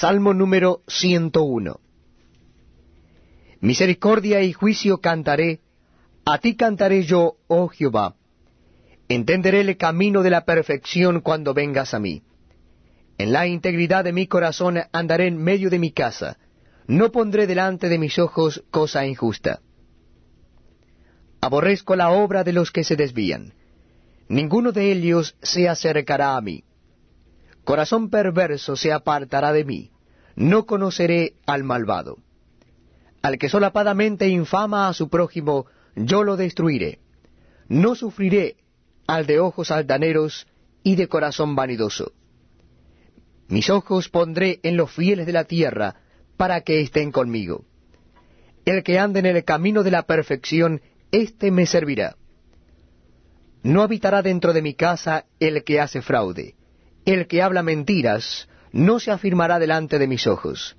Salmo número 101. Misericordia y juicio cantaré, a ti cantaré yo, oh Jehová. Entenderé el camino de la perfección cuando vengas a mí. En la integridad de mi corazón andaré en medio de mi casa, no pondré delante de mis ojos cosa injusta. Aborrezco la obra de los que se desvían. Ninguno de ellos se acercará a mí. Corazón perverso se apartará de mí. No conoceré al malvado. Al que solapadamente infama a su prójimo, yo lo destruiré. No sufriré al de ojos altaneros y de corazón vanidoso. Mis ojos pondré en los fieles de la tierra, para que estén conmigo. El que ande en el camino de la perfección, éste me servirá. No habitará dentro de mi casa el que hace fraude. El que habla mentiras, no se afirmará delante de mis ojos.